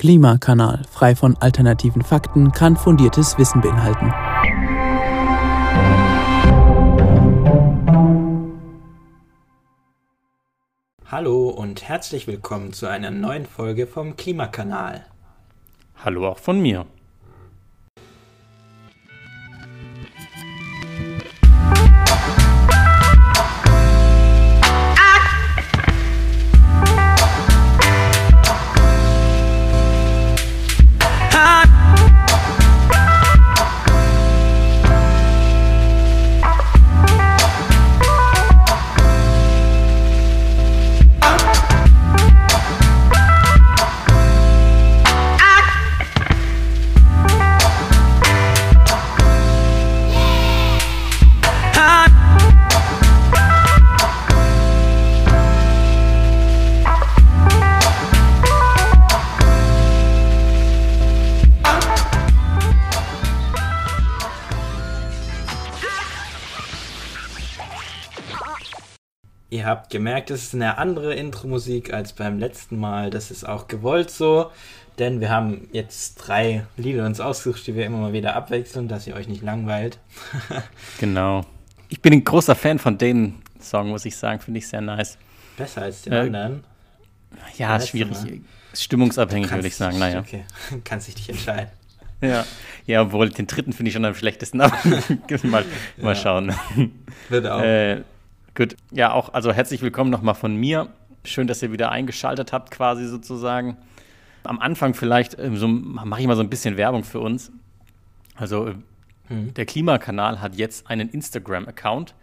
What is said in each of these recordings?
Klimakanal, frei von alternativen Fakten, kann fundiertes Wissen beinhalten. Hallo und herzlich willkommen zu einer neuen Folge vom Klimakanal. Hallo auch von mir. Ihr habt gemerkt, es ist eine andere Intro-Musik als beim letzten Mal. Das ist auch gewollt so, denn wir haben jetzt drei Lieder uns ausgesucht, die wir immer mal wieder abwechseln, dass ihr euch nicht langweilt. genau. Ich bin ein großer Fan von den Song, muss ich sagen. Finde ich sehr nice. Besser als den Äh, anderen. Ja, Letzte schwierig. Mal. Stimmungsabhängig, würde ich sagen. Naja. Okay, kannst dich nicht entscheiden. Ja. ja, obwohl den dritten finde ich schon am schlechtesten. Aber mal, mal Ja. schauen. Wird auch. Äh, gut. Ja, auch, also herzlich willkommen nochmal von mir. Schön, dass ihr wieder eingeschaltet habt, quasi sozusagen. Am Anfang vielleicht ähm, so, mache ich mal so ein bisschen Werbung für uns. Also, äh, Hm. der Klimakanal hat jetzt einen Instagram-Account.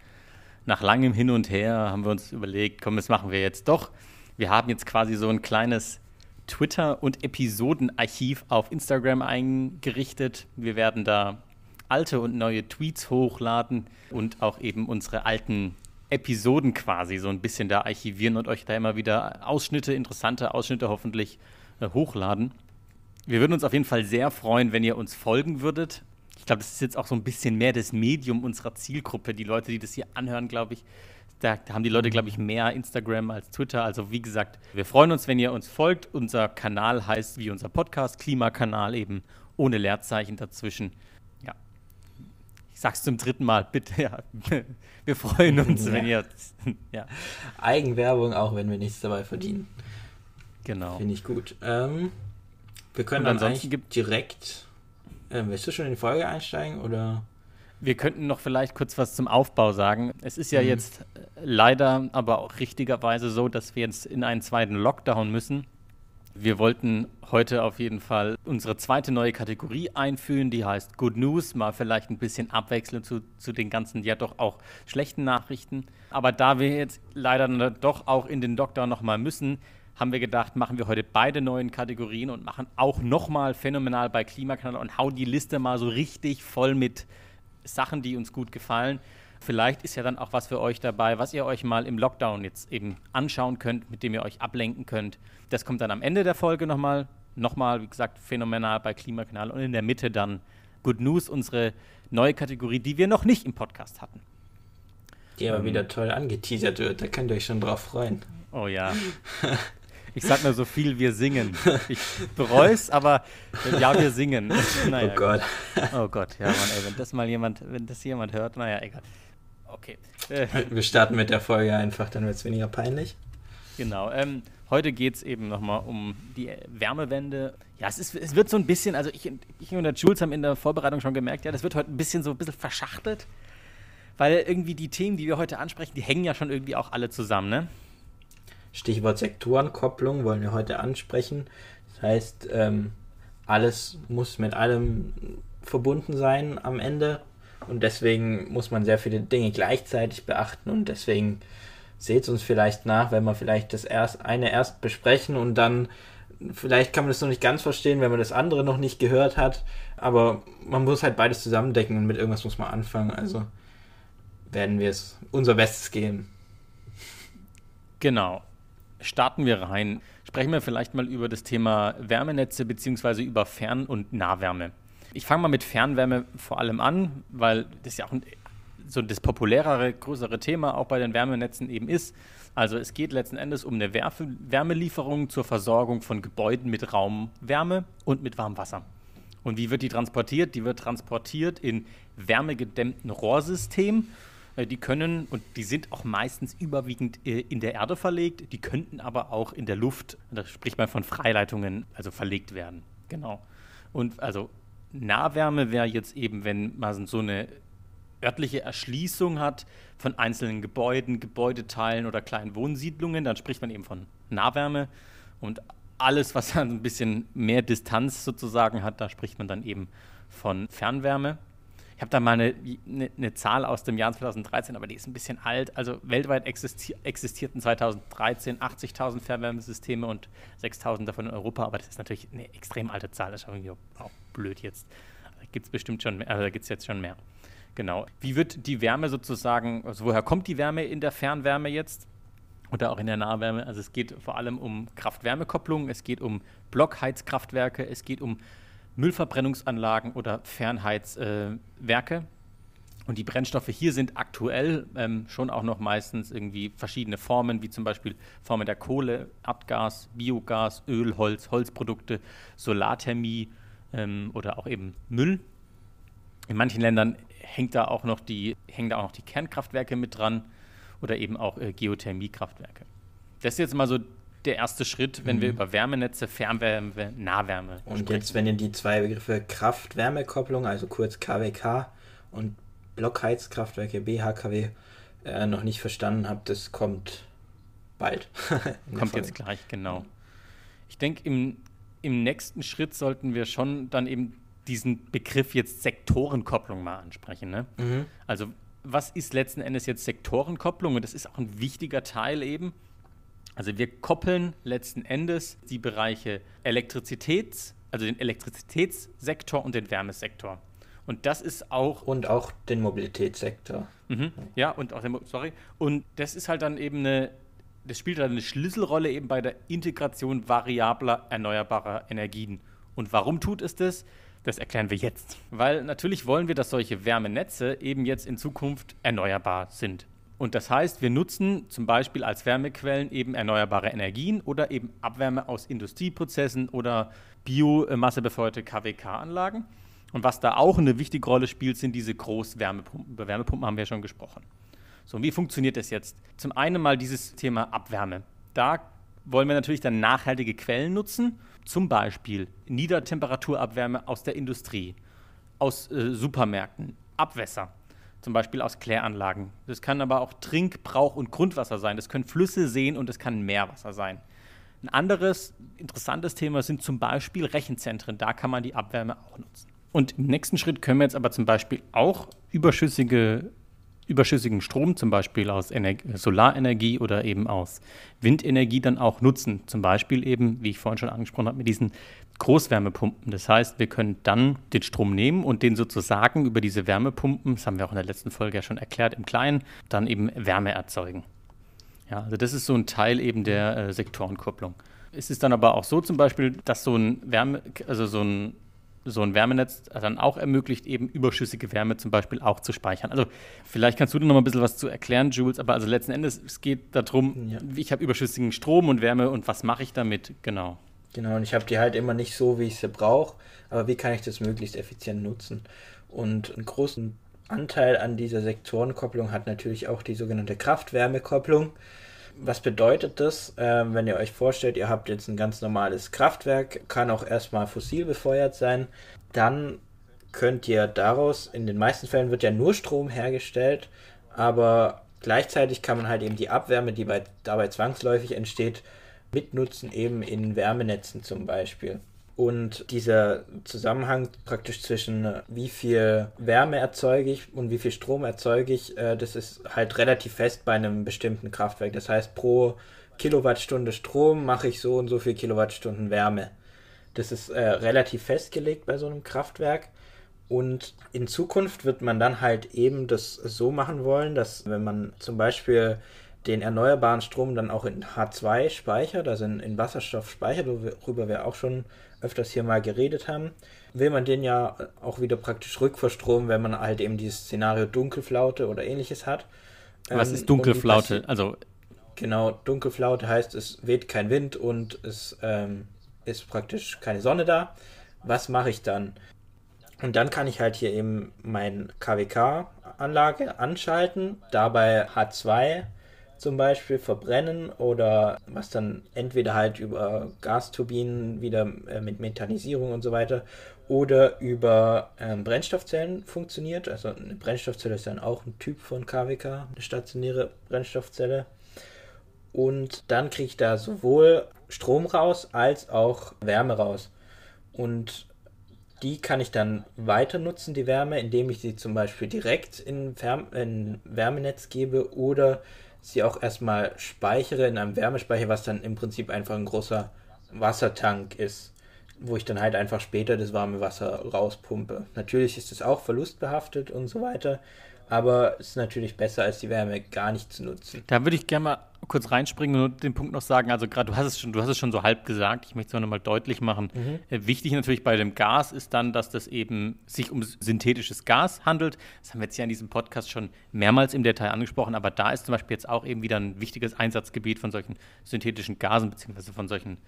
Nach langem Hin und Her haben wir uns überlegt, komm, das machen wir jetzt doch. Wir haben jetzt quasi so ein kleines Twitter- und Episodenarchiv auf Instagram eingerichtet. Wir werden da alte und neue Tweets hochladen und auch eben unsere alten Episoden quasi so ein bisschen da archivieren und euch da immer wieder Ausschnitte, interessante Ausschnitte hoffentlich äh, hochladen. Wir würden uns auf jeden Fall sehr freuen, wenn ihr uns folgen würdet. Ich glaube, das ist jetzt auch so ein bisschen mehr das Medium unserer Zielgruppe. Die Leute, die das hier anhören, glaube ich, da, haben die Leute, glaube ich, mehr Instagram als Twitter. Also wie gesagt, wir freuen uns, wenn ihr uns folgt. Unser Kanal heißt wie unser Podcast, Klimakanal eben, ohne Leerzeichen dazwischen. Ich sag's zum dritten Mal, bitte, ja. Wir freuen uns, Ja. wenn ihr. Ja, Eigenwerbung, auch wenn wir nichts dabei verdienen. genau. Finde ich gut. Ähm, wir können Und dann ansonsten gibt- direkt. Ähm, willst du schon in die Folge einsteigen oder? Wir könnten noch vielleicht kurz was zum Aufbau sagen. Es ist ja Mhm. jetzt äh, leider, aber auch richtigerweise so, dass wir jetzt in einen zweiten Lockdown müssen. Wir wollten heute auf jeden Fall unsere zweite neue Kategorie einführen, die heißt Good News, mal vielleicht ein bisschen abwechselnd zu, zu den ganzen ja doch auch schlechten Nachrichten. Aber da wir jetzt leider doch auch in den Lockdown nochmal müssen, haben wir gedacht, machen wir heute beide neuen Kategorien und machen auch nochmal phänomenal bei Klimakanal und hauen die Liste mal so richtig voll mit Sachen, die uns gut gefallen. Vielleicht ist ja dann auch was für euch dabei, was ihr euch mal im Lockdown jetzt eben anschauen könnt, mit dem ihr euch ablenken könnt. Das kommt dann am Ende der Folge nochmal. Nochmal, wie gesagt, phänomenal bei Klimakanal und in der Mitte dann Good News, unsere neue Kategorie, die wir noch nicht im Podcast hatten. Die aber Ähm. wieder toll angeteasert wird. Da könnt ihr euch schon drauf freuen. Oh ja. Ich sag nur so viel, wir singen. Ich bereue es, aber ja, wir singen. Naja, oh Gott. Oh Gott, ja, Mann, ey, wenn das mal jemand, wenn das jemand hört, naja, egal. Okay. Wir starten mit der Folge einfach, dann wird es weniger peinlich. Genau. Ähm, heute geht es eben nochmal um die Wärmewende. Ja, es, ist, es wird so ein bisschen, also ich, ich und der Jules haben in der Vorbereitung schon gemerkt, ja, das wird heute ein bisschen so ein bisschen verschachtelt, weil irgendwie die Themen, die wir heute ansprechen, die hängen ja schon irgendwie auch alle zusammen, ne? Stichwort Sektorenkopplung wollen wir heute ansprechen. Das heißt, ähm, alles muss mit allem verbunden sein am Ende. Und deswegen muss man sehr viele Dinge gleichzeitig beachten. Und deswegen seht uns vielleicht nach, wenn wir vielleicht das erst eine erst besprechen und dann vielleicht kann man das noch nicht ganz verstehen, wenn man das andere noch nicht gehört hat. Aber man muss halt beides zusammendecken und mit irgendwas muss man anfangen. Also werden wir es unser Bestes geben. Genau. Starten wir rein. Sprechen wir vielleicht mal über das Thema Wärmenetze beziehungsweise über Fern- und Nahwärme. Ich fange mal mit Fernwärme vor allem an, weil das ja auch ein, so das populärere, größere Thema auch bei den Wärmenetzen eben ist. Also es geht letzten Endes um eine Wärmelieferung zur Versorgung von Gebäuden mit Raumwärme und mit Warmwasser. Und wie wird die transportiert? Die wird transportiert in wärmegedämmten Rohrsystemen. Äh, Die können und die sind auch meistens überwiegend äh, in der Erde verlegt. Die könnten aber auch in der Luft, da spricht man von Freileitungen, also verlegt werden. Genau. Und also Nahwärme wäre jetzt eben, wenn man so eine örtliche Erschließung hat von einzelnen Gebäuden, Gebäudeteilen oder kleinen Wohnsiedlungen, dann spricht man eben von Nahwärme. Und alles, was dann ein bisschen mehr Distanz sozusagen hat, da spricht man dann eben von Fernwärme. Ich habe da mal eine, eine, eine, Zahl aus dem Jahr 2013, aber die ist ein bisschen alt. Also weltweit existi existierten 2013 80.000 Fernwärmesysteme und 6.000 davon in Europa, aber das ist natürlich eine extrem alte Zahl. Das ist irgendwie auch blöd jetzt. Gibt es bestimmt schon mehr, also da gibt es jetzt schon mehr. Genau. Wie wird die Wärme sozusagen, also woher kommt die Wärme in der Fernwärme jetzt? Oder auch in der Nahwärme. Also es geht vor allem um Kraft-Wärme-Kopplung, es geht um Blockheizkraftwerke, es geht um Müllverbrennungsanlagen oder Fernheizwerke. Äh, und die Brennstoffe hier sind aktuell ähm, schon auch noch meistens irgendwie verschiedene Formen, wie zum Beispiel Formen der Kohle, Erdgas, Biogas, Öl, Holz, Holzprodukte, Solarthermie ähm, oder auch eben Müll. In manchen Ländern hängt da auch noch die, hängen da auch noch die Kernkraftwerke mit dran oder eben auch äh, Geothermiekraftwerke. Das ist jetzt mal so der erste Schritt, wenn mhm. wir über Wärmenetze, Fernwärme, Nahwärme Und sprechen. jetzt, wenn ihr die zwei Begriffe Kraft-Wärme-Kopplung, also kurz KWK und Blockheizkraftwerke BHKW äh, noch nicht verstanden habt, das kommt bald. kommt jetzt gleich, genau. Ich denke, im, im nächsten Schritt sollten wir schon dann eben diesen Begriff jetzt Sektorenkopplung mal ansprechen. Ne? Mhm. Also was ist letzten Endes jetzt Sektorenkopplung? Und das ist auch ein wichtiger Teil eben. Also wir koppeln letzten Endes die Bereiche Elektrizitäts, also den Elektrizitätssektor und den Wärmesektor. Und das ist auch. Und auch den Mobilitätssektor. Mhm, ja, und auch den, sorry. Und das ist halt dann eben eine, das spielt eine Schlüsselrolle eben bei der Integration variabler erneuerbarer Energien. Und warum tut es das? Das erklären wir jetzt. Weil natürlich wollen wir, dass solche Wärmenetze eben jetzt in Zukunft erneuerbar sind. Und das heißt, wir nutzen zum Beispiel als Wärmequellen eben erneuerbare Energien oder eben Abwärme aus Industrieprozessen oder biomassebefeuerte KWK-Anlagen. Und was da auch eine wichtige Rolle spielt, sind diese Großwärmepumpen. Über Wärmepumpen haben wir ja schon gesprochen. So, wie funktioniert das jetzt? Zum einen mal dieses Thema Abwärme. Da wollen wir natürlich dann nachhaltige Quellen nutzen, zum Beispiel Niedertemperaturabwärme aus der Industrie, aus äh, Supermärkten, Abwässer zum Beispiel aus Kläranlagen. Das kann aber auch Trink-, Brauch- und Grundwasser sein. Das können Flüsse, Seen und es kann Meerwasser sein. Ein anderes interessantes Thema sind zum Beispiel Rechenzentren. Da kann man die Abwärme auch nutzen. Und im nächsten Schritt können wir jetzt aber zum Beispiel auch überschüssige überschüssigen Strom, zum Beispiel aus Ener Solarenergie oder eben aus Windenergie, dann auch nutzen. Zum Beispiel eben, wie ich vorhin schon angesprochen habe, mit diesen Großwärmepumpen. Das heißt, wir können dann den Strom nehmen und den sozusagen über diese Wärmepumpen, das haben wir auch in der letzten Folge ja schon erklärt, im Kleinen, dann eben Wärme erzeugen. Ja, also das ist so ein Teil eben der äh, Sektorenkopplung. Es ist dann aber auch so zum Beispiel, dass so ein Wärme, also so ein so ein Wärmenetz dann auch ermöglicht, eben überschüssige Wärme zum Beispiel auch zu speichern. Also vielleicht kannst du noch mal ein bisschen was zu erklären, Jules, aber also letzten Endes, es geht darum, ja. ich habe überschüssigen Strom und Wärme und was mache ich damit? Genau. Genau, und ich habe die halt immer nicht so, wie ich sie brauche, aber wie kann ich das möglichst effizient nutzen? Und einen großen Anteil an dieser Sektorenkopplung hat natürlich auch die sogenannte Kraft-Wärme-Kopplung was bedeutet das, äh, wenn ihr euch vorstellt, ihr habt jetzt ein ganz normales Kraftwerk, kann auch erstmal fossil befeuert sein, dann könnt ihr daraus, in den meisten Fällen wird ja nur Strom hergestellt, aber gleichzeitig kann man halt eben die Abwärme, die bei, dabei zwangsläufig entsteht, mitnutzen, eben in Wärmenetzen zum Beispiel. Und dieser Zusammenhang praktisch zwischen äh, wie viel Wärme erzeuge ich und wie viel Strom erzeuge ich, äh, das ist halt relativ fest bei einem bestimmten Kraftwerk. Das heißt, pro Kilowattstunde Strom mache ich so und so viel Kilowattstunden Wärme. Das ist äh, relativ festgelegt bei so einem Kraftwerk. Und in Zukunft wird man dann halt eben das so machen wollen, dass wenn man zum Beispiel den erneuerbaren Strom dann auch in H2 speichert, also in, in Wasserstoff speichert, worüber wir auch schon öfters hier mal geredet haben, will man den ja auch wieder praktisch rückverstromen, wenn man halt eben dieses Szenario Dunkelflaute oder ähnliches hat. Was ähm, ist Dunkelflaute? Also Genau, Dunkelflaute heißt, es weht kein Wind und es ähm, ist praktisch keine Sonne da. Was mache ich dann? Und dann kann ich halt hier eben mein KWK-Anlage anschalten, dabei H2 zum Beispiel verbrennen oder was dann entweder halt über Gasturbinen wieder äh, mit Methanisierung und so weiter oder über ähm, Brennstoffzellen funktioniert. Also eine Brennstoffzelle ist dann auch ein Typ von KWK, eine stationäre Brennstoffzelle. Und dann kriege ich da sowohl Strom raus als auch Wärme raus. Und die kann ich dann weiter nutzen, die Wärme, indem ich sie zum Beispiel direkt in, Wärme, in Wärmenetz gebe oder sie auch erstmal speichere in einem Wärmespeicher, was dann im Prinzip einfach ein großer Wassertank ist, wo ich dann halt einfach später das warme Wasser rauspumpe. Natürlich ist es auch verlustbehaftet und so weiter, aber es ist natürlich besser, als die Wärme gar nicht zu nutzen. Da würde ich gerne mal kurz reinspringen und den Punkt noch sagen. Also gerade du hast es schon, du hast es schon so halb gesagt. Ich möchte es noch mal deutlich machen. Mhm. Äh, wichtig natürlich bei dem Gas ist dann, dass das eben sich um synthetisches Gas handelt. Das haben wir jetzt ja in diesem Podcast schon mehrmals im Detail angesprochen. Aber da ist zum Beispiel jetzt auch eben wieder ein wichtiges Einsatzgebiet von solchen synthetischen Gasen beziehungsweise von solchen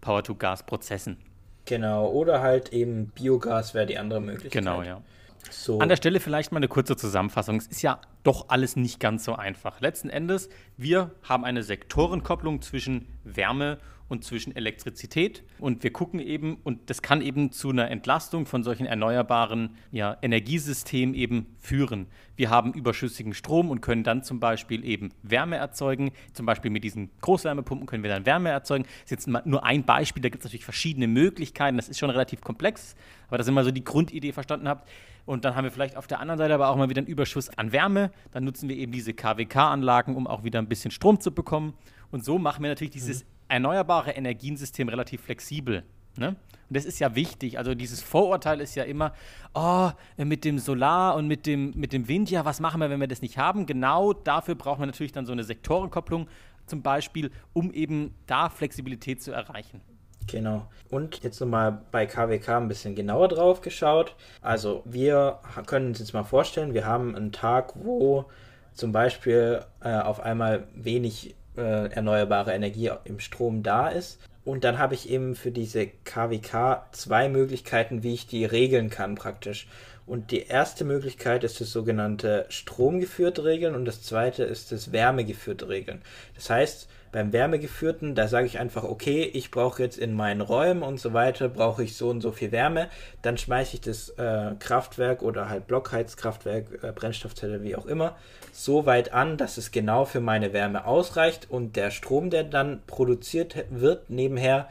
Power-to-Gas-Prozessen. Genau. Oder halt eben Biogas wäre die andere Möglichkeit. Genau, ja. So. An der Stelle vielleicht mal eine kurze Zusammenfassung. Es ist ja doch alles nicht ganz so einfach. Letzten Endes, wir haben eine Sektorenkopplung zwischen Wärme und zwischen Elektrizität und wir gucken eben, und das kann eben zu einer Entlastung von solchen erneuerbaren ja, Energiesystemen eben führen. Wir haben überschüssigen Strom und können dann zum Beispiel eben Wärme erzeugen. Zum Beispiel mit diesen Großwärmepumpen können wir dann Wärme erzeugen. Das ist jetzt nur ein Beispiel, da gibt es natürlich verschiedene Möglichkeiten. Das ist schon relativ komplex, aber dass ihr mal so die Grundidee verstanden habt. Und dann haben wir vielleicht auf der anderen Seite aber auch mal wieder einen Überschuss an Wärme. Dann nutzen wir eben diese KWK-Anlagen, um auch wieder ein bisschen Strom zu bekommen. Und so machen wir natürlich dieses mhm. Erneuerbare Energiensystem relativ flexibel. Ne? Und das ist ja wichtig. Also dieses Vorurteil ist ja immer, oh, mit dem Solar und mit dem, mit dem Wind, ja, was machen wir, wenn wir das nicht haben? Genau dafür braucht man natürlich dann so eine Sektorenkopplung zum Beispiel, um eben da Flexibilität zu erreichen. Genau. Und jetzt nochmal bei KWK ein bisschen genauer drauf geschaut. Also wir können uns jetzt mal vorstellen, wir haben einen Tag, wo zum Beispiel äh, auf einmal wenig äh, erneuerbare Energie im Strom da ist. Und dann habe ich eben für diese KWK zwei Möglichkeiten, wie ich die regeln kann praktisch. Und die erste Möglichkeit ist das sogenannte stromgeführte Regeln und das zweite ist das wärmegeführte Regeln. Das heißt, beim Wärmegeführten, da sage ich einfach, okay, ich brauche jetzt in meinen Räumen und so weiter, brauche ich so und so viel Wärme. Dann schmeiße ich das äh, Kraftwerk oder halt Blockheizkraftwerk, äh, Brennstoffzelle, wie auch immer, so weit an, dass es genau für meine Wärme ausreicht und der Strom, der dann produziert wird nebenher,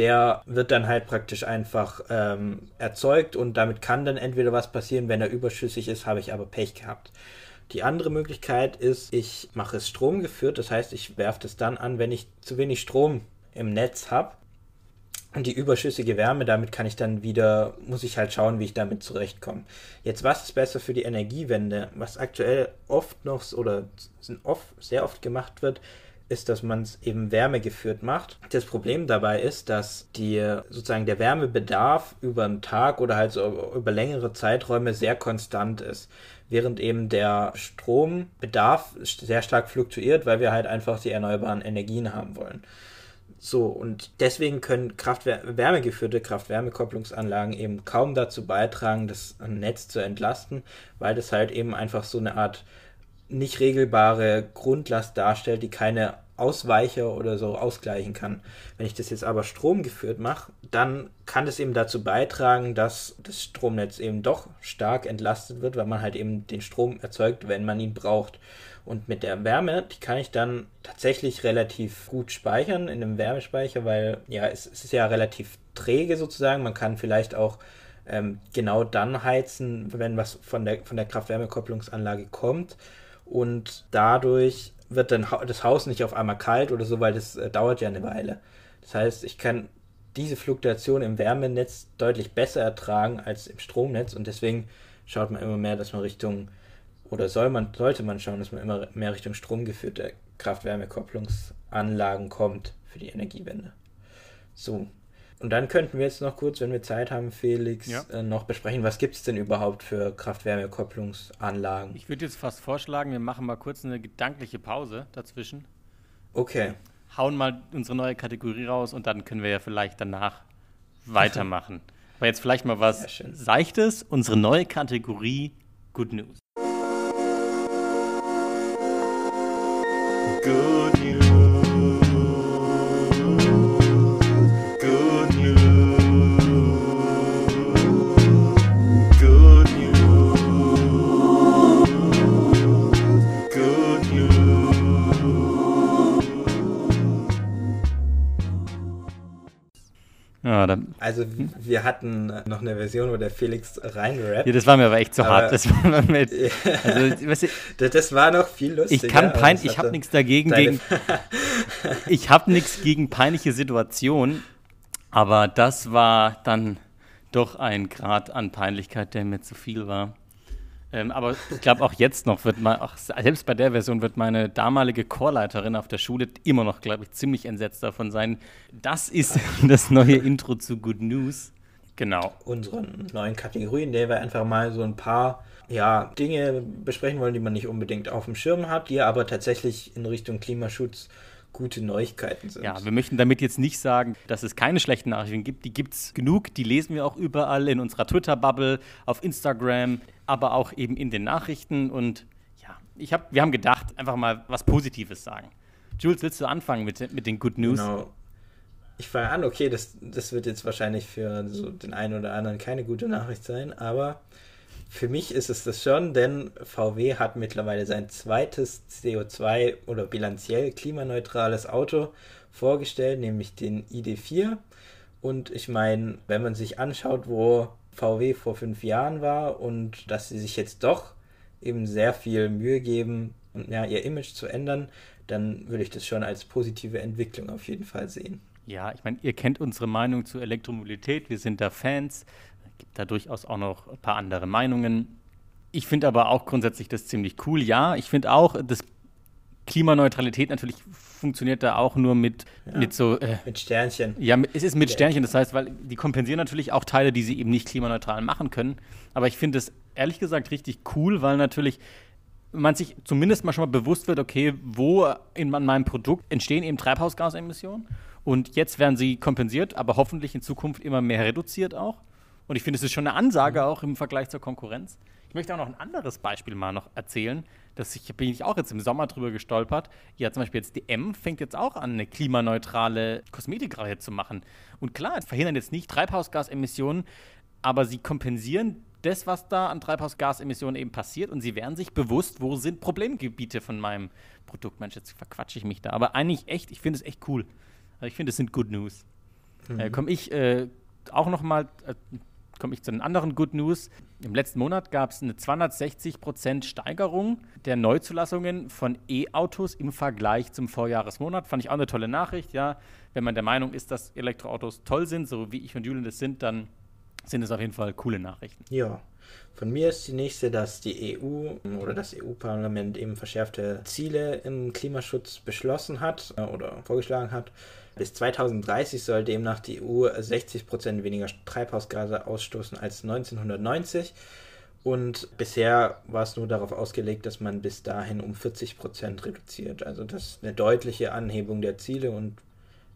der wird dann halt praktisch einfach ähm, erzeugt und damit kann dann entweder was passieren, wenn er überschüssig ist, habe ich aber Pech gehabt. Die andere Möglichkeit ist, ich mache es stromgeführt, das heißt, ich werfe es dann an, wenn ich zu wenig Strom im Netz habe. Und die überschüssige Wärme, damit kann ich dann wieder, muss ich halt schauen, wie ich damit zurechtkomme. Jetzt, was ist besser für die Energiewende? Was aktuell oft noch oder sehr oft gemacht wird, ist, dass man es eben wärmegeführt macht. Das Problem dabei ist, dass die sozusagen der Wärmebedarf über einen Tag oder halt so über längere Zeiträume sehr konstant ist während eben der Strombedarf sehr stark fluktuiert, weil wir halt einfach die erneuerbaren Energien haben wollen. So, und deswegen können Kraft-Wärmegeführte Kraft-Wärme-Kopplungsanlagen eben kaum dazu beitragen, das Netz zu entlasten, weil das halt eben einfach so eine Art nicht regelbare Grundlast darstellt, die keine Ausweicher oder so ausgleichen kann. Wenn ich das jetzt aber stromgeführt mache, dann kann das eben dazu beitragen, dass das Stromnetz eben doch stark entlastet wird, weil man halt eben den Strom erzeugt, wenn man ihn braucht. Und mit der Wärme, die kann ich dann tatsächlich relativ gut speichern in einem Wärmespeicher, weil ja, es, es ist ja relativ träge sozusagen. Man kann vielleicht auch ähm, genau dann heizen, wenn was von der, von der Kraft-Wärme-Kopplungsanlage kommt. Und dadurch wird dann das Haus nicht auf einmal kalt oder so, weil das äh, dauert ja eine Weile. Das heißt, ich kann diese Fluktuation im Wärmenetz deutlich besser ertragen als im Stromnetz und deswegen schaut man immer mehr, dass man Richtung oder soll man, sollte man schauen, dass man immer mehr Richtung stromgeführte Kraft-Wärme-Kopplungsanlagen kommt für die Energiewende. So, und dann könnten wir jetzt noch kurz, wenn wir Zeit haben, Felix, ja. äh, noch besprechen, was gibt es denn überhaupt für Kraft-Wärme-Kopplungsanlagen? Ich würde jetzt fast vorschlagen, wir machen mal kurz eine gedankliche Pause dazwischen. Okay. Hauen mal unsere neue Kategorie raus und dann können wir ja vielleicht danach weitermachen. Aber jetzt vielleicht mal was. Seichtes, unsere neue Kategorie Good News. Good news. Good Ja, dann, Also wir hatten noch eine Version, wo der Felix reinrappt. ja, das war mir aber echt zu Aber- hart. Das war mir mit, also, weißt du, Das, war noch viel lustiger. ich kann pein, ich habe nichts dagegen gegen, ich habe nichts gegen peinliche Situationen, aber das war dann doch ein Grad an Peinlichkeit, der mir zu viel war. Ähm, aber ich glaube auch jetzt noch wird mal, auch selbst bei der Version wird meine damalige Chorleiterin auf der Schule immer noch, glaube ich, ziemlich entsetzt davon sein. Das ist das neue Intro zu Good News. Genau. unseren neuen Kategorie, in der wir einfach mal so ein paar ja, Dinge besprechen wollen, die man nicht unbedingt auf dem Schirm hat, die aber tatsächlich in Richtung Klimaschutz gute Neuigkeiten sind. Ja, wir möchten damit jetzt nicht sagen, dass es keine schlechten Nachrichten gibt. Die gibt es genug, die lesen wir auch überall in unserer Twitter-Bubble, auf Instagram, aber auch eben in den Nachrichten. Und ja, ich hab, wir haben gedacht, einfach mal was Positives sagen. Jules, willst du anfangen mit, mit den Good News? Genau. Ich fange an, okay, das, das wird jetzt wahrscheinlich für so den einen oder anderen keine gute Nachricht sein, aber für mich ist es das schon, denn VW hat mittlerweile sein zweites CO2 oder bilanziell klimaneutrales Auto vorgestellt, nämlich den ID4. Und ich meine, wenn man sich anschaut, wo VW vor fünf Jahren war und dass sie sich jetzt doch eben sehr viel Mühe geben, ja, ihr Image zu ändern, dann würde ich das schon als positive Entwicklung auf jeden Fall sehen. Ja, ich meine, ihr kennt unsere Meinung zur Elektromobilität, wir sind da Fans. Es gibt da durchaus auch noch ein paar andere Meinungen. Ich finde aber auch grundsätzlich das ziemlich cool. Ja, ich finde auch, das Klimaneutralität natürlich funktioniert da auch nur mit, mit so. Äh, Mit Sternchen. ja, es ist mit Ja. Sternchen, das heißt, weil die kompensieren natürlich auch Teile, die sie eben nicht klimaneutral machen können. Aber ich finde es ehrlich gesagt richtig cool, weil natürlich man sich zumindest mal schon mal bewusst wird, okay, wo in meinem Produkt entstehen eben Treibhausgasemissionen und jetzt werden sie kompensiert, aber hoffentlich in Zukunft immer mehr reduziert auch. Und ich finde, es ist schon eine Ansage auch im Vergleich zur Konkurrenz. Ich möchte auch noch ein anderes Beispiel mal noch erzählen, das ich bin ich auch jetzt im Sommer drüber gestolpert. Ja, zum Beispiel jetzt die M fängt jetzt auch an, eine klimaneutrale Kosmetikreihe zu machen. Und klar, verhindern jetzt nicht Treibhausgasemissionen, aber sie kompensieren das, was da an Treibhausgasemissionen eben passiert und sie werden sich bewusst, wo sind Problemgebiete von meinem Produkt. Mensch, jetzt verquatsche ich mich da. Aber eigentlich echt, ich finde es echt cool. Also ich finde, es sind Good News. Äh, komme ich äh, auch noch mal, äh, komme ich zu den anderen Good News. Im letzten Monat gab es eine 260% Steigerung der Neuzulassungen von E-Autos im Vergleich zum Vorjahresmonat. Fand ich auch eine tolle Nachricht. Ja, wenn man der Meinung ist, dass Elektroautos toll sind, so wie ich und Julian das sind, dann sind es auf jeden Fall coole Nachrichten. Ja. Von mir ist die nächste, dass die EU oder das EU-Parlament eben verschärfte Ziele im Klimaschutz beschlossen hat äh, oder vorgeschlagen hat. Bis 2030 soll demnach die EU 60% weniger Treibhausgase ausstoßen als 1990. Und bisher war es nur darauf ausgelegt, dass man bis dahin um 40% reduziert. Also das ist eine deutliche Anhebung der Ziele und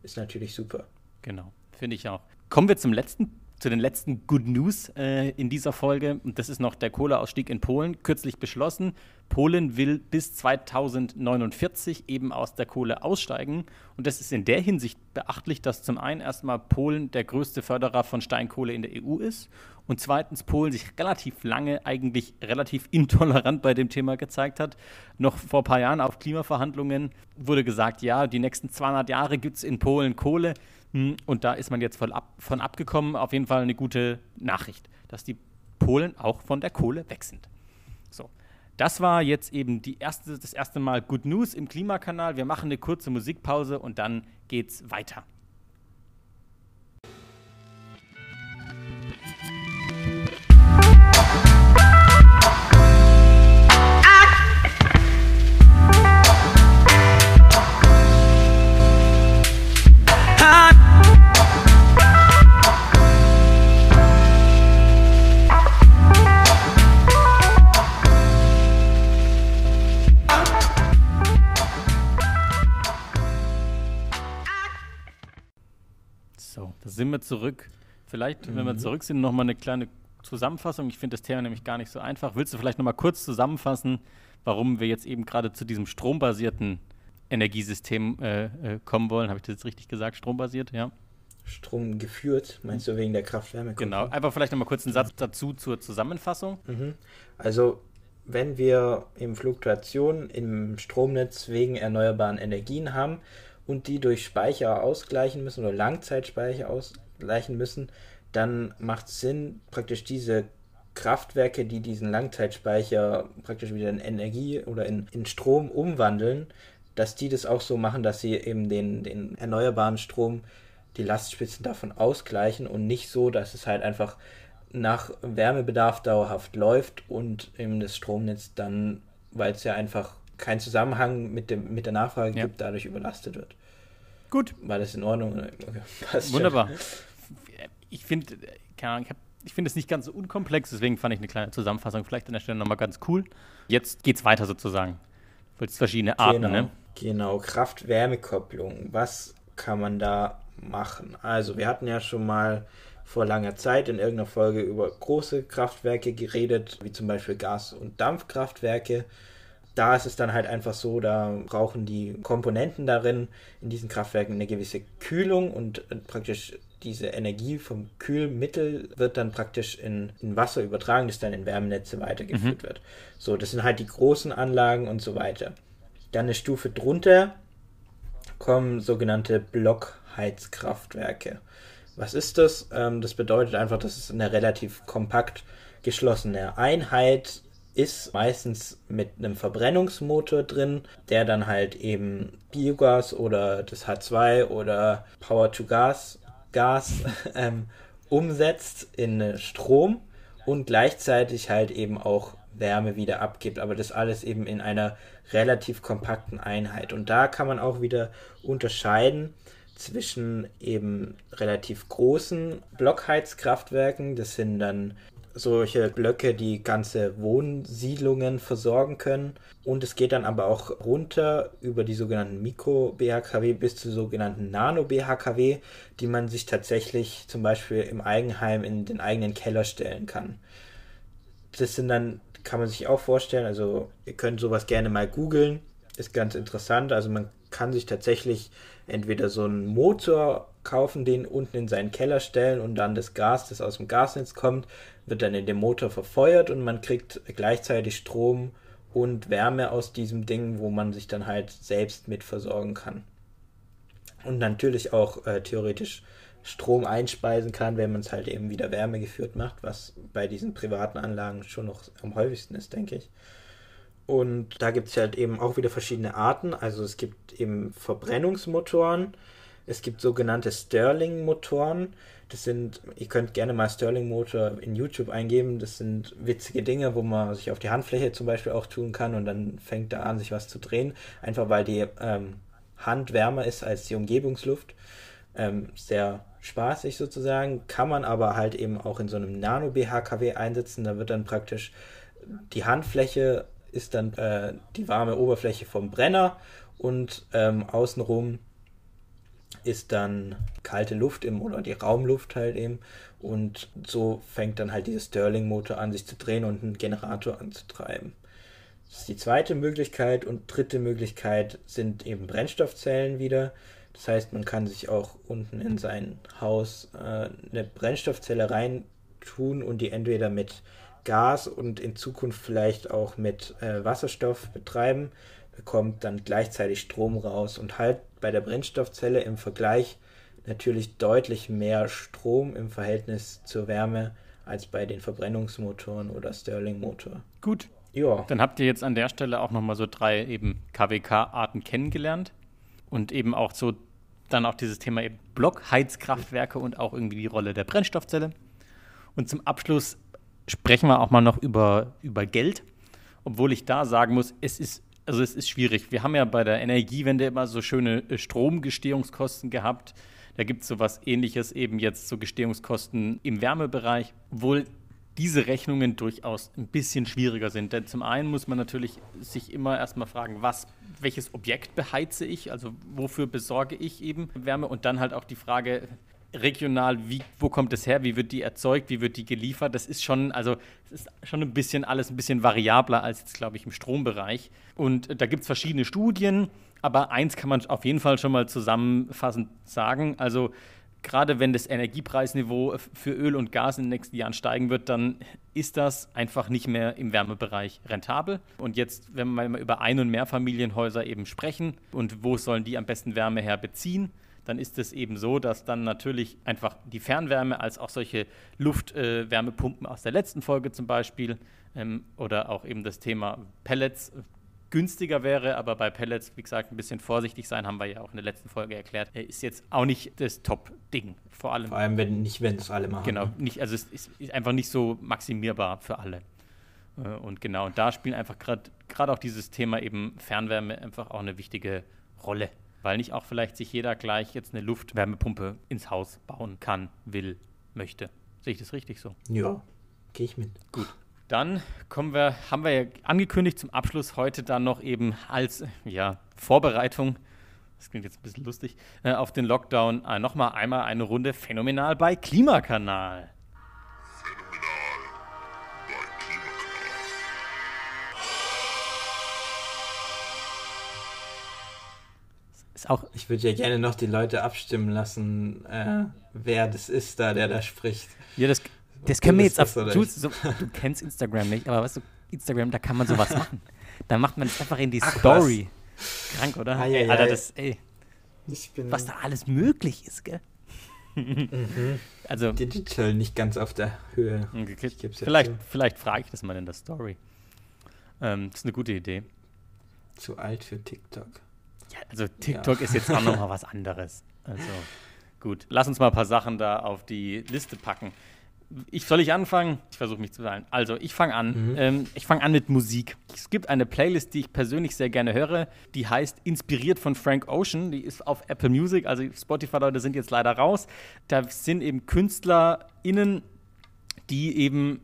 ist natürlich super. Genau, finde ich auch. Kommen wir zum letzten, zu den letzten Good News äh, in dieser Folge. Und das ist noch der Kohleausstieg in Polen, kürzlich beschlossen. Polen will bis 2049 eben aus der Kohle aussteigen. Und das ist in der Hinsicht beachtlich, dass zum einen erstmal Polen der größte Förderer von Steinkohle in der EU ist und zweitens Polen sich relativ lange eigentlich relativ intolerant bei dem Thema gezeigt hat. Noch vor ein paar Jahren auf Klimaverhandlungen wurde gesagt, ja, die nächsten 200 Jahre gibt es in Polen Kohle. Hm, Und da ist man jetzt voll ab, von abgekommen. Auf jeden Fall eine gute Nachricht, dass die Polen auch von der Kohle weg sind. So, das war jetzt eben die erste, das erste Mal Good News im Klimakanal. Wir machen eine kurze Musikpause und dann geht's weiter. Wir zurück. Vielleicht, wenn wir zurück sind, nochmal eine kleine Zusammenfassung. Ich finde das Thema nämlich gar nicht so einfach. Willst du vielleicht nochmal kurz zusammenfassen, warum wir jetzt eben gerade zu diesem strombasierten Energiesystem äh, äh, kommen wollen? Habe ich das jetzt richtig gesagt? Strombasiert, ja. Strom geführt, meinst du wegen der Kraft-Wärme? Genau. Einfach vielleicht nochmal kurz einen Satz dazu zur Zusammenfassung. Mhm. Also, wenn wir eben Fluktuationen im Stromnetz wegen erneuerbaren Energien haben und die durch Speicher ausgleichen müssen oder Langzeitspeicher ausgleichen müssen, dann macht es Sinn, praktisch diese Kraftwerke, die diesen Langzeitspeicher praktisch wieder in Energie oder in, in Strom umwandeln, dass die das auch so machen, dass sie eben den, den erneuerbaren Strom, die Lastspitzen davon ausgleichen und nicht so, dass es halt einfach nach Wärmebedarf dauerhaft läuft und eben das Stromnetz dann, weil es ja einfach keinen Zusammenhang mit, dem, mit der Nachfrage Ja. gibt, dadurch überlastet wird. Gut. War das in Ordnung? Okay, passt schon. Wunderbar. Ich finde, keine Ahnung, ich, ich finde es nicht ganz so unkomplex, deswegen fand ich eine kleine Zusammenfassung vielleicht an der Stelle nochmal ganz cool. Jetzt geht's weiter sozusagen. Du wolltest verschiedene Arten, genau, ne? Genau, Kraft-Wärme-Kopplung. Was kann man da machen? Also, wir hatten ja schon mal vor langer Zeit in irgendeiner Folge über große Kraftwerke geredet, wie zum Beispiel Gas- und Dampfkraftwerke. Da ist es dann halt einfach so, da brauchen die Komponenten darin in diesen Kraftwerken eine gewisse Kühlung und äh, praktisch diese Energie vom Kühlmittel wird dann praktisch in, in Wasser übertragen, das dann in Wärmenetze weitergeführt wird. So, das sind halt die großen Anlagen und so weiter. Dann eine Stufe drunter kommen sogenannte Blockheizkraftwerke. Was ist das? Ähm, das bedeutet einfach, dass es eine relativ kompakt geschlossene Einheit ist, meistens mit einem Verbrennungsmotor drin, der dann halt eben Biogas oder das H2 oder Power-to-Gas Gas ähm, umsetzt in Strom und gleichzeitig halt eben auch Wärme wieder abgibt, aber das alles eben in einer relativ kompakten Einheit. Und da kann man auch wieder unterscheiden zwischen eben relativ großen Blockheizkraftwerken, das sind dann solche Blöcke, die ganze Wohnsiedlungen versorgen können. Und es geht dann aber auch runter über die sogenannten Mikro-BHKW bis zu sogenannten Nano-BHKW, die man sich tatsächlich zum Beispiel im Eigenheim in den eigenen Keller stellen kann. Das sind dann, kann man sich auch vorstellen, also ihr könnt sowas gerne mal googeln, ist ganz interessant. Also man kann sich tatsächlich entweder so einen Motor kaufen, den unten in seinen Keller stellen und dann das Gas, das aus dem Gasnetz kommt, wird dann in dem Motor verfeuert und man kriegt gleichzeitig Strom und Wärme aus diesem Ding, wo man sich dann halt selbst mit versorgen kann. Und natürlich auch äh, theoretisch Strom einspeisen kann, wenn man es halt eben wieder wärmegeführt macht, was bei diesen privaten Anlagen schon noch am häufigsten ist, denke ich. Und da gibt es halt eben auch wieder verschiedene Arten. Also es gibt eben Verbrennungsmotoren, es gibt sogenannte Stirling-Motoren. Das sind, ihr könnt gerne mal Stirling-Motor in YouTube eingeben. Das sind witzige Dinge, wo man sich auf die Handfläche zum Beispiel auch tun kann und dann fängt da an, sich was zu drehen. Einfach weil die ähm, Hand wärmer ist als die Umgebungsluft. Ähm, sehr spaßig sozusagen. Kann man aber halt eben auch in so einem Nano-BHKW einsetzen. Da wird dann praktisch die Handfläche ist dann äh, die warme Oberfläche vom Brenner und ähm, außenrum ist dann kalte Luft im oder die Raumluft halt eben und so fängt dann halt dieser Stirling-Motor an, sich zu drehen und einen Generator anzutreiben. Das ist die zweite Möglichkeit und dritte Möglichkeit sind eben Brennstoffzellen wieder. Das heißt, man kann sich auch unten in sein Haus äh, eine Brennstoffzelle reintun und die entweder mit Gas und in Zukunft vielleicht auch mit äh, Wasserstoff betreiben, bekommt dann gleichzeitig Strom raus und halt bei der Brennstoffzelle im Vergleich natürlich deutlich mehr Strom im Verhältnis zur Wärme als bei den Verbrennungsmotoren oder Stirling-Motor. Gut. Ja, Dann habt ihr jetzt an der Stelle auch nochmal so drei eben KWK-Arten kennengelernt und eben auch so dann auch dieses Thema eben Blockheizkraftwerke und auch irgendwie die Rolle der Brennstoffzelle. Und zum Abschluss sprechen wir auch mal noch über, über Geld, obwohl ich da sagen muss, es ist, also es ist schwierig. Wir haben ja bei der Energiewende immer so schöne äh, Stromgestehungskosten gehabt. Da gibt es sowas ähnliches eben jetzt so Gestehungskosten im Wärmebereich, obwohl diese Rechnungen durchaus ein bisschen schwieriger sind. Denn zum einen muss man natürlich sich immer erstmal fragen, was, welches Objekt beheize ich, also wofür besorge ich eben Wärme und dann halt auch die Frage, regional, wie, wo kommt es her, wie wird die erzeugt, wie wird die geliefert. Das ist schon, also es ist schon ein bisschen alles ein bisschen variabler als jetzt, glaube ich, im Strombereich. Und äh, da gibt es verschiedene Studien, aber eins kann man auf jeden Fall schon mal zusammenfassend sagen. Also gerade wenn das Energiepreisniveau für Öl und Gas in den nächsten Jahren steigen wird, dann ist das einfach nicht mehr im Wärmebereich rentabel. Und jetzt, wenn wir mal über Ein- und Mehrfamilienhäuser eben sprechen und wo sollen die am besten Wärme her beziehen, dann ist es eben so, dass dann natürlich einfach die Fernwärme als auch solche Luftwärmepumpen äh, aus der letzten Folge zum Beispiel ähm, oder auch eben das Thema Pellets günstiger wäre, aber bei Pellets, wie gesagt, ein bisschen vorsichtig sein, haben wir ja auch in der letzten Folge erklärt, äh, ist jetzt auch nicht das Top-Ding. Vor allem. Vor allem, wenn nicht, wenn es alle machen. Genau, nicht, also es ist, einfach nicht so maximierbar für alle. Äh, Und genau, und da spielt einfach gerade auch dieses Thema eben Fernwärme einfach auch eine wichtige Rolle. Weil nicht auch vielleicht sich jeder gleich jetzt eine Luftwärmepumpe ins Haus bauen kann, will, möchte. Sehe ich das richtig so? Ja, gehe ich mit. Gut. Dann kommen wir, haben wir ja angekündigt zum Abschluss heute dann noch eben als ja, Vorbereitung, das klingt jetzt ein bisschen lustig, äh, auf den Lockdown äh, nochmal einmal eine Runde phänomenal bei Klimakanal. Ist auch Ich würde ja gerne noch die Leute abstimmen lassen, äh, wer das ist da, der da spricht. Ja, das, das können wir jetzt auf. Jules, so, du kennst Instagram nicht, aber weißt du, Instagram, da kann man sowas machen. Da macht man es einfach in die Ach, Story. Krank, oder? Ei, ei, ey, Alter, das, ey, was da alles möglich ist, gell? Mhm. Also, digital nicht ganz auf der Höhe. Ja vielleicht, vielleicht frage ich das mal in der Story. Ähm, das ist eine gute Idee. Zu alt für TikTok. Ja, also TikTok ist jetzt auch noch mal was anderes. Also gut, lass uns mal ein paar Sachen da auf die Liste packen. Ich soll ich anfangen? Ich versuche mich zu beeilen. Also ich fange an. Mhm. Ähm, ich fange an mit Musik. Es gibt eine Playlist, die ich persönlich sehr gerne höre. Die heißt Inspiriert von Frank Ocean. Die ist auf Apple Music. Also Spotify-Leute sind jetzt leider raus. Da sind eben KünstlerInnen, die eben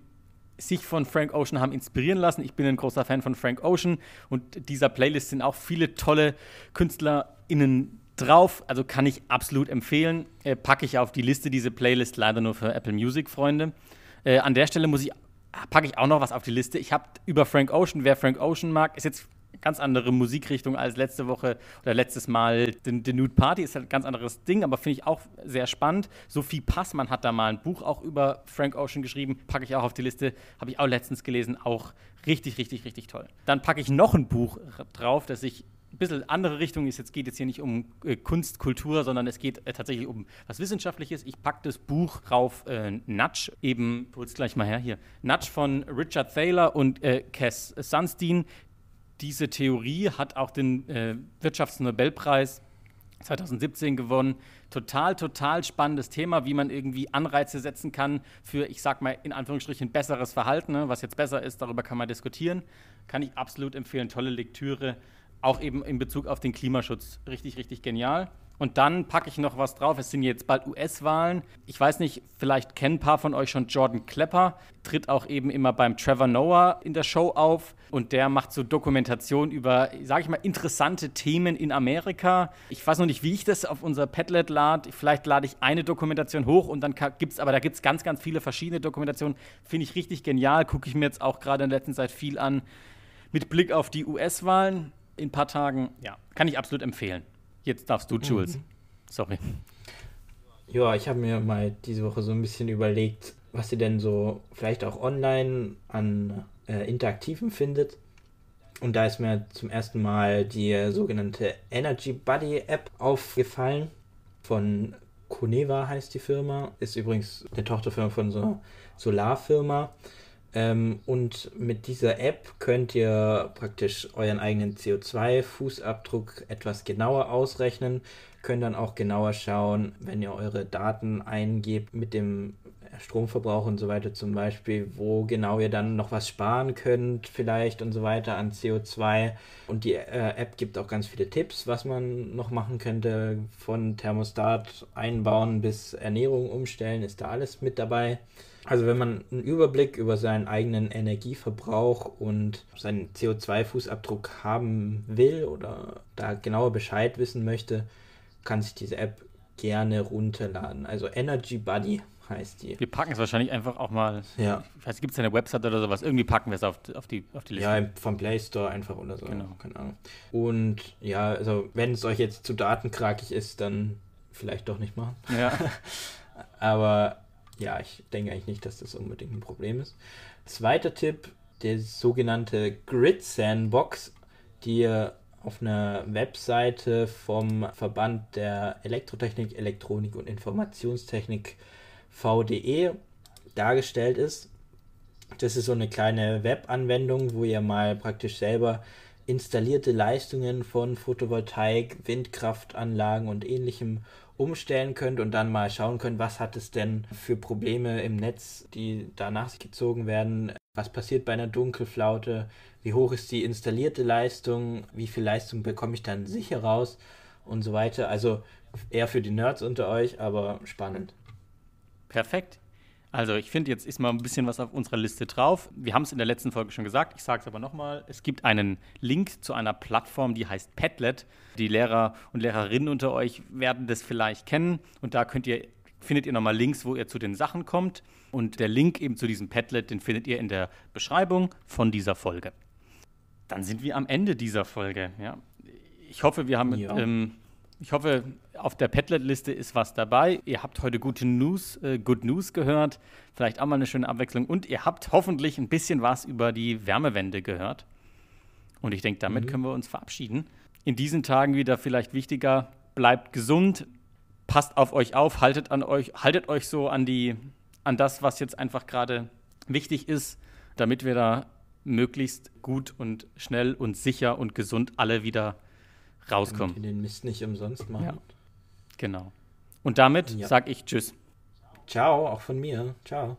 sich von Frank Ocean haben inspirieren lassen. Ich bin ein großer Fan von Frank Ocean und dieser Playlist sind auch viele tolle KünstlerInnen drauf. Also kann ich absolut empfehlen. Äh, packe ich auf die Liste diese Playlist leider nur für Apple Music Freunde. Äh, an der Stelle muss ich packe ich auch noch was auf die Liste. Ich habe über Frank Ocean, wer Frank Ocean mag, ist jetzt ganz andere Musikrichtung als letzte Woche oder letztes Mal. The, The Nude Party ist halt ein ganz anderes Ding, aber finde ich auch sehr spannend. Sophie Passmann hat da mal ein Buch auch über Frank Ocean geschrieben, packe ich auch auf die Liste, habe ich auch letztens gelesen, auch richtig, richtig, richtig toll. Dann packe ich noch ein Buch drauf, das ich ein bisschen andere Richtung ist. Jetzt geht es hier nicht um äh, Kunst, Kultur, sondern es geht äh, tatsächlich um was Wissenschaftliches. Ich packe das Buch rauf, äh, Nudge, eben, hol's gleich mal her hier. Nudge von Richard Thaler und äh, Cass Sunstein. Diese Theorie hat auch den äh, Wirtschaftsnobelpreis 2017 gewonnen. Total, total spannendes Thema, wie man irgendwie Anreize setzen kann für, ich sag mal, in Anführungsstrichen besseres Verhalten. Ne? Was jetzt besser ist, darüber kann man diskutieren. Kann ich absolut empfehlen. Tolle Lektüre. Auch eben in Bezug auf den Klimaschutz. Richtig, richtig genial. Und dann packe ich noch was drauf. Es sind jetzt bald US-Wahlen. Ich weiß nicht, vielleicht kennen ein paar von euch schon Jordan Klepper. Tritt auch eben immer beim Trevor Noah in der Show auf. Und der macht so Dokumentation über, sage ich mal, interessante Themen in Amerika. Ich weiß noch nicht, wie ich das auf unser Padlet lade. Vielleicht lade ich eine Dokumentation hoch und dann gibt es, aber da gibt es ganz, ganz viele verschiedene Dokumentationen. Finde ich richtig genial. Gucke ich mir jetzt auch gerade in der letzten Zeit viel an. Mit Blick auf die US-Wahlen in ein paar Tagen. Ja, kann ich absolut empfehlen. Jetzt darfst du, Jules. Sorry. Ja, ich habe mir mal diese Woche so ein bisschen überlegt, was ihr denn so vielleicht auch online an äh, Interaktiven findet. Und da ist mir zum ersten Mal die sogenannte Energy Buddy App aufgefallen. Von Coneva heißt die Firma. Ist übrigens eine Tochterfirma von so einer Solarfirma. Ähm, und mit dieser App könnt ihr praktisch euren eigenen CO2-Fußabdruck etwas genauer ausrechnen. Könnt dann auch genauer schauen, wenn ihr eure Daten eingebt mit dem Stromverbrauch und so weiter zum Beispiel, wo genau ihr dann noch was sparen könnt vielleicht und so weiter an CO2. Und die äh, App gibt auch ganz viele Tipps, was man noch machen könnte, von Thermostat einbauen bis Ernährung umstellen, ist da alles mit dabei. Also wenn man einen Überblick über seinen eigenen Energieverbrauch und seinen CO2-Fußabdruck haben will oder da genauer Bescheid wissen möchte, kann sich diese App gerne runterladen. Also Energy Buddy heißt die. Wir packen es wahrscheinlich einfach auch mal. Ja. Ich weiß, gibt es eine Website oder sowas? Irgendwie packen wir es auf, auf, die, auf die Liste. Ja, vom Play Store einfach oder so. Genau. Keine Ahnung. Und ja, also wenn es euch jetzt zu datenkrakig ist, dann vielleicht doch nicht machen. Ja. Aber ja, ich denke eigentlich nicht, dass das unbedingt ein Problem ist. Zweiter Tipp, der sogenannte Grid Sandbox, die auf einer Webseite vom Verband der Elektrotechnik, Elektronik und Informationstechnik VDE dargestellt ist. Das ist so eine kleine Webanwendung, wo ihr mal praktisch selber installierte Leistungen von Photovoltaik, Windkraftanlagen und ähnlichem umstellen könnt und dann mal schauen könnt, was hat es denn für Probleme im Netz, die danach gezogen werden. Was passiert bei einer Dunkelflaute? Wie hoch ist die installierte Leistung? Wie viel Leistung bekomme ich dann sicher raus? Und so weiter. Also eher für die Nerds unter euch, aber spannend. Perfekt. Also ich finde, jetzt ist mal ein bisschen was auf unserer Liste drauf. Wir haben es in der letzten Folge schon gesagt, ich sage es aber nochmal. Es gibt einen Link zu einer Plattform, die heißt Padlet. Die Lehrer und Lehrerinnen unter euch werden das vielleicht kennen. Und da könnt ihr, findet ihr nochmal Links, wo ihr zu den Sachen kommt. Und der Link eben zu diesem Padlet, den findet ihr in der Beschreibung von dieser Folge. Dann sind wir am Ende dieser Folge. Ja. Ich hoffe, wir haben Ja. ähm, ich hoffe, auf der Padlet-Liste ist was dabei. Ihr habt heute gute News, äh, Good News gehört. Vielleicht auch mal eine schöne Abwechslung. Und ihr habt hoffentlich ein bisschen was über die Wärmewende gehört. Und ich denke, damit können wir uns verabschieden. In diesen Tagen wieder vielleicht wichtiger, bleibt gesund, passt auf euch auf, haltet an euch, haltet euch so an die, an das, was jetzt einfach gerade wichtig ist, damit wir da möglichst gut und schnell und sicher und gesund alle wieder rauskommen. Damit ihr den Mist nicht umsonst machen. Ja. Genau. Und damit Ja. sage ich Tschüss. Ciao, auch von mir. Ciao.